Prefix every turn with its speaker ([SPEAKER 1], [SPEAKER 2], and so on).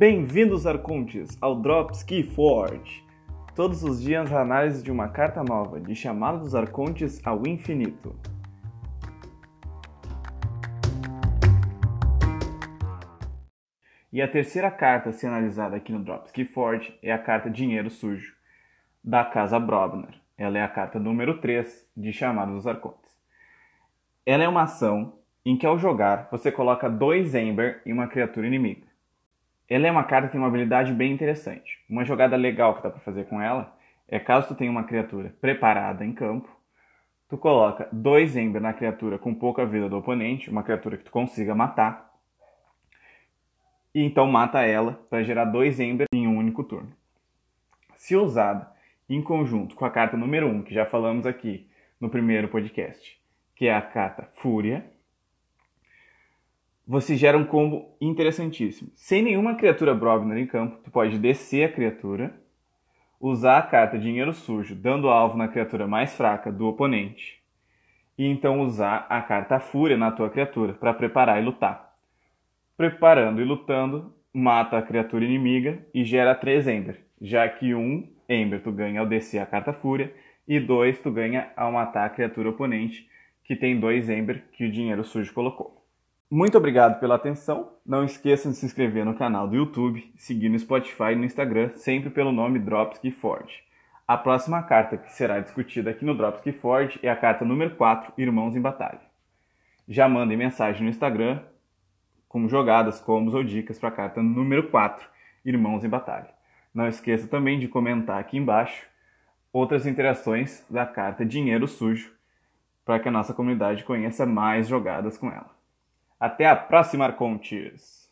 [SPEAKER 1] Bem-vindos, Arcontes, ao Drops Key Forge. Todos os dias a análise de uma carta nova, de chamada dos Arcontes ao infinito. E a terceira carta a ser analisada aqui no Drops Key Forge é a carta Dinheiro Sujo, da Casa Brobner. Ela é a carta número 3 de Chamada dos Arcontes. Ela é uma ação em que ao jogar você coloca dois Ember em uma criatura inimiga. Ela é uma carta que tem uma habilidade bem interessante. Uma jogada legal que dá para fazer com ela é caso tu tenha uma criatura preparada em campo, tu coloca dois Ember na criatura com pouca vida do oponente, uma criatura que tu consiga matar, e então mata ela para gerar dois Ember em um único turno. Se usada em conjunto com a carta número 1, um, que já falamos aqui no primeiro podcast, que é a carta Fúria, você gera um combo interessantíssimo. Sem nenhuma criatura Brogner em campo, tu pode descer a criatura, usar a carta Dinheiro Sujo, dando alvo na criatura mais fraca do oponente, e então usar a carta Fúria na tua criatura para preparar e lutar preparando e lutando, mata a criatura inimiga e gera 3 Ember, já que um Ember tu ganha ao descer a carta Fúria e dois tu ganha ao matar a criatura oponente, que tem dois Ember que o dinheiro sujo colocou. Muito obrigado pela atenção. Não esqueçam de se inscrever no canal do YouTube, seguir no Spotify e no Instagram, sempre pelo nome Dropsky Forge. A próxima carta que será discutida aqui no Dropsky Forge é a carta número 4, Irmãos em Batalha. Já mandem mensagem no Instagram com jogadas, combos ou dicas para a carta número 4, Irmãos em Batalha. Não esqueça também de comentar aqui embaixo outras interações da carta Dinheiro Sujo, para que a nossa comunidade conheça mais jogadas com ela. Até a próxima, Arcontes!